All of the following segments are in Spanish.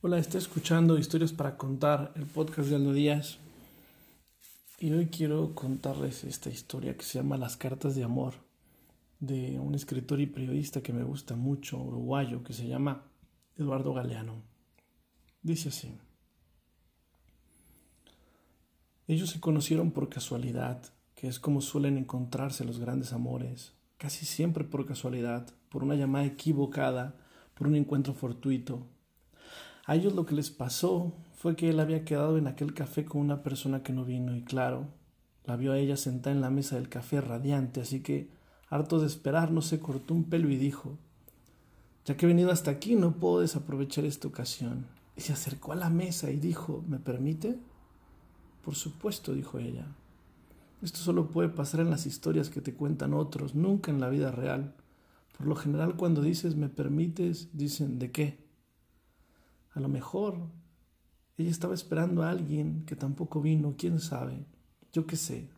Hola, estoy escuchando Historias para Contar, el podcast de Aldo Díaz. Y hoy quiero contarles esta historia que se llama Las Cartas de Amor, de un escritor y periodista que me gusta mucho, uruguayo, que se llama Eduardo Galeano. Dice así. Ellos se conocieron por casualidad, que es como suelen encontrarse los grandes amores, casi siempre por casualidad, por una llamada equivocada, por un encuentro fortuito a ellos lo que les pasó fue que él había quedado en aquel café con una persona que no vino y claro, la vio a ella sentada en la mesa del café radiante, así que, harto de esperar, no se cortó un pelo y dijo, ya que he venido hasta aquí, no puedo desaprovechar esta ocasión. Y se acercó a la mesa y dijo, ¿me permite? Por supuesto, dijo ella. Esto solo puede pasar en las historias que te cuentan otros, nunca en la vida real. Por lo general cuando dices me permites, dicen ¿de qué? A lo mejor ella estaba esperando a alguien que tampoco vino, quién sabe, yo qué sé.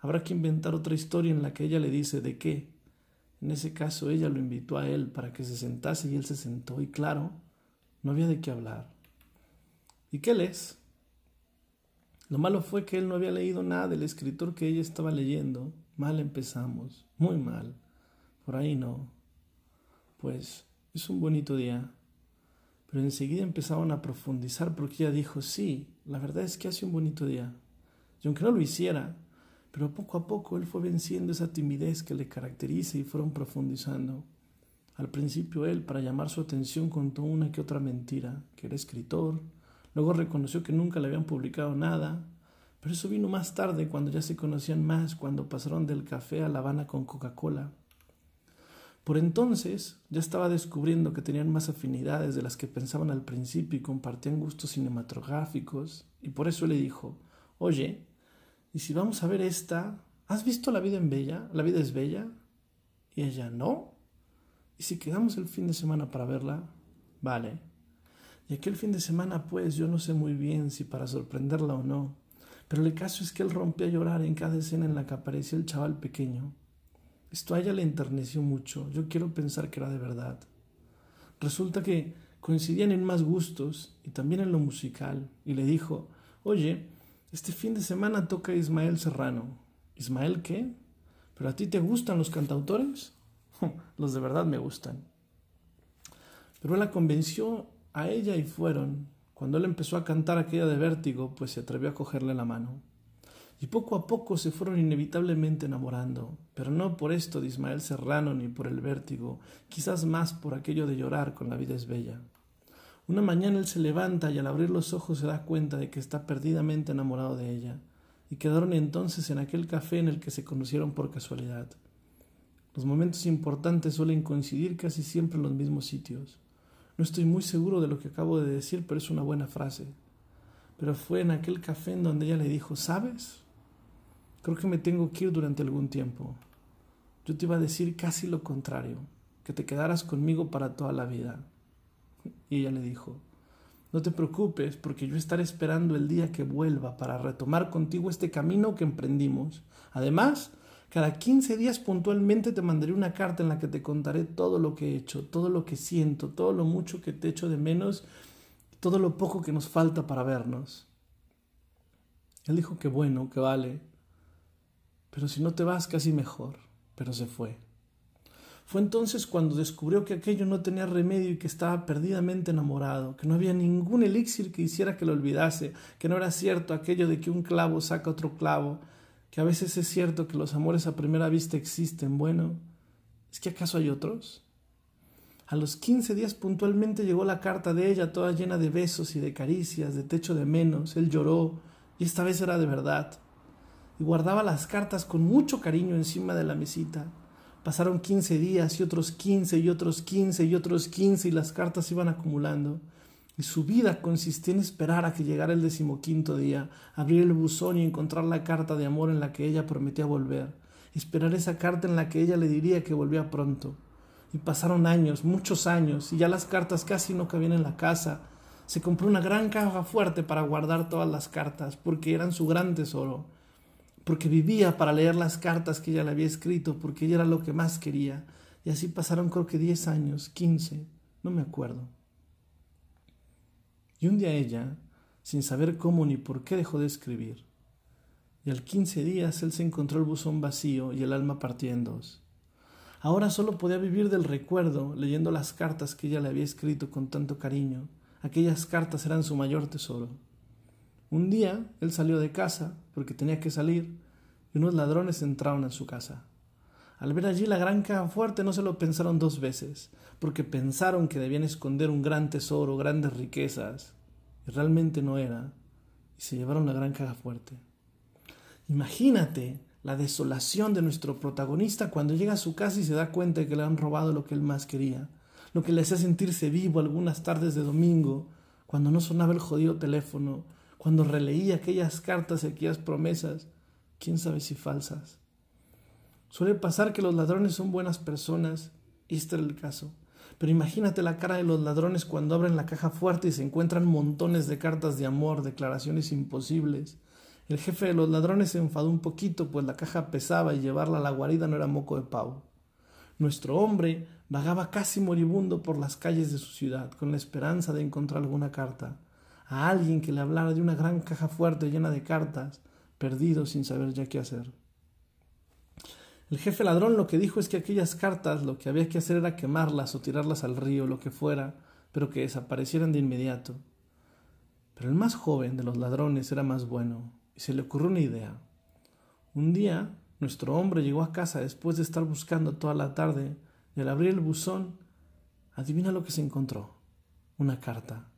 Habrá que inventar otra historia en la que ella le dice de qué. En ese caso ella lo invitó a él para que se sentase y él se sentó y claro, no había de qué hablar. ¿Y qué lees? Lo malo fue que él no había leído nada del escritor que ella estaba leyendo. Mal empezamos, muy mal. Por ahí no. Pues es un bonito día. Pero enseguida empezaron a profundizar porque ella dijo, sí, la verdad es que hace un bonito día. Y aunque no lo hiciera, pero poco a poco él fue venciendo esa timidez que le caracteriza y fueron profundizando. Al principio él, para llamar su atención, contó una que otra mentira, que era escritor, luego reconoció que nunca le habían publicado nada, pero eso vino más tarde, cuando ya se conocían más, cuando pasaron del café a La Habana con Coca-Cola. Por entonces ya estaba descubriendo que tenían más afinidades de las que pensaban al principio y compartían gustos cinematográficos, y por eso le dijo, oye, ¿y si vamos a ver esta? ¿Has visto La vida en Bella? ¿La vida es bella? Y ella, no. ¿Y si quedamos el fin de semana para verla? Vale. Y aquel fin de semana, pues, yo no sé muy bien si para sorprenderla o no, pero el caso es que él rompió a llorar en cada escena en la que aparecía el chaval pequeño. Esto a ella le enterneció mucho. Yo quiero pensar que era de verdad. Resulta que coincidían en más gustos y también en lo musical. Y le dijo, oye, este fin de semana toca Ismael Serrano. ¿Ismael qué? ¿Pero a ti te gustan los cantautores? los de verdad me gustan. Pero él la convenció a ella y fueron. Cuando él empezó a cantar aquella de vértigo, pues se atrevió a cogerle la mano y poco a poco se fueron inevitablemente enamorando, pero no por esto de Ismael Serrano ni por el vértigo, quizás más por aquello de llorar con la vida es bella. Una mañana él se levanta y al abrir los ojos se da cuenta de que está perdidamente enamorado de ella, y quedaron entonces en aquel café en el que se conocieron por casualidad. Los momentos importantes suelen coincidir casi siempre en los mismos sitios. No estoy muy seguro de lo que acabo de decir, pero es una buena frase. Pero fue en aquel café en donde ella le dijo, ¿sabes? Creo que me tengo que ir durante algún tiempo. Yo te iba a decir casi lo contrario, que te quedaras conmigo para toda la vida. Y ella le dijo, no te preocupes, porque yo estaré esperando el día que vuelva para retomar contigo este camino que emprendimos. Además, cada quince días puntualmente te mandaré una carta en la que te contaré todo lo que he hecho, todo lo que siento, todo lo mucho que te echo de menos, todo lo poco que nos falta para vernos. Él dijo que bueno, que vale, pero si no te vas casi mejor, pero se fue. Fue entonces cuando descubrió que aquello no tenía remedio y que estaba perdidamente enamorado, que no había ningún elixir que hiciera que lo olvidase, que no era cierto aquello de que un clavo saca otro clavo, que a veces es cierto que los amores a primera vista existen. Bueno, ¿es que acaso hay otros? A los quince días puntualmente llegó la carta de ella, toda llena de besos y de caricias, de techo de menos. Él lloró, y esta vez era de verdad y guardaba las cartas con mucho cariño encima de la mesita. Pasaron quince días y otros quince y otros quince y otros quince y las cartas iban acumulando. Y su vida consistía en esperar a que llegara el decimoquinto día, abrir el buzón y encontrar la carta de amor en la que ella prometía volver, esperar esa carta en la que ella le diría que volvía pronto. Y pasaron años, muchos años, y ya las cartas casi no cabían en la casa. Se compró una gran caja fuerte para guardar todas las cartas, porque eran su gran tesoro porque vivía para leer las cartas que ella le había escrito, porque ella era lo que más quería. Y así pasaron creo que 10 años, 15, no me acuerdo. Y un día ella, sin saber cómo ni por qué, dejó de escribir. Y al quince días él se encontró el buzón vacío y el alma partida en dos. Ahora solo podía vivir del recuerdo, leyendo las cartas que ella le había escrito con tanto cariño. Aquellas cartas eran su mayor tesoro. Un día él salió de casa, porque tenía que salir, y unos ladrones entraron en su casa. Al ver allí la gran caja fuerte no se lo pensaron dos veces, porque pensaron que debían esconder un gran tesoro, grandes riquezas, y realmente no era, y se llevaron la gran caja fuerte. Imagínate la desolación de nuestro protagonista cuando llega a su casa y se da cuenta de que le han robado lo que él más quería, lo que le hacía sentirse vivo algunas tardes de domingo, cuando no sonaba el jodido teléfono, cuando releía aquellas cartas y aquellas promesas, quién sabe si falsas. Suele pasar que los ladrones son buenas personas, este era el caso. Pero imagínate la cara de los ladrones cuando abren la caja fuerte y se encuentran montones de cartas de amor, declaraciones imposibles. El jefe de los ladrones se enfadó un poquito, pues la caja pesaba y llevarla a la guarida no era moco de pavo. Nuestro hombre vagaba casi moribundo por las calles de su ciudad, con la esperanza de encontrar alguna carta, a alguien que le hablara de una gran caja fuerte llena de cartas, perdido sin saber ya qué hacer. El jefe ladrón lo que dijo es que aquellas cartas lo que había que hacer era quemarlas o tirarlas al río, lo que fuera, pero que desaparecieran de inmediato. Pero el más joven de los ladrones era más bueno, y se le ocurrió una idea. Un día, nuestro hombre llegó a casa después de estar buscando toda la tarde, y al abrir el buzón, adivina lo que se encontró. Una carta.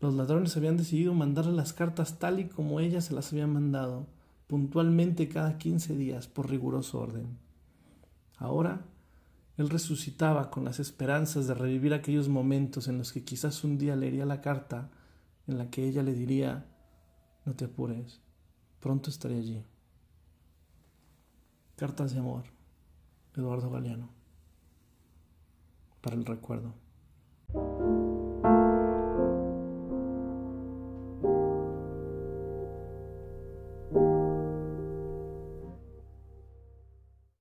Los ladrones habían decidido mandarle las cartas tal y como ella se las había mandado puntualmente cada quince días por riguroso orden. Ahora, él resucitaba con las esperanzas de revivir aquellos momentos en los que quizás un día leería la carta en la que ella le diría No te apures, pronto estaré allí. Cartas de amor, Eduardo Galeano, para el recuerdo.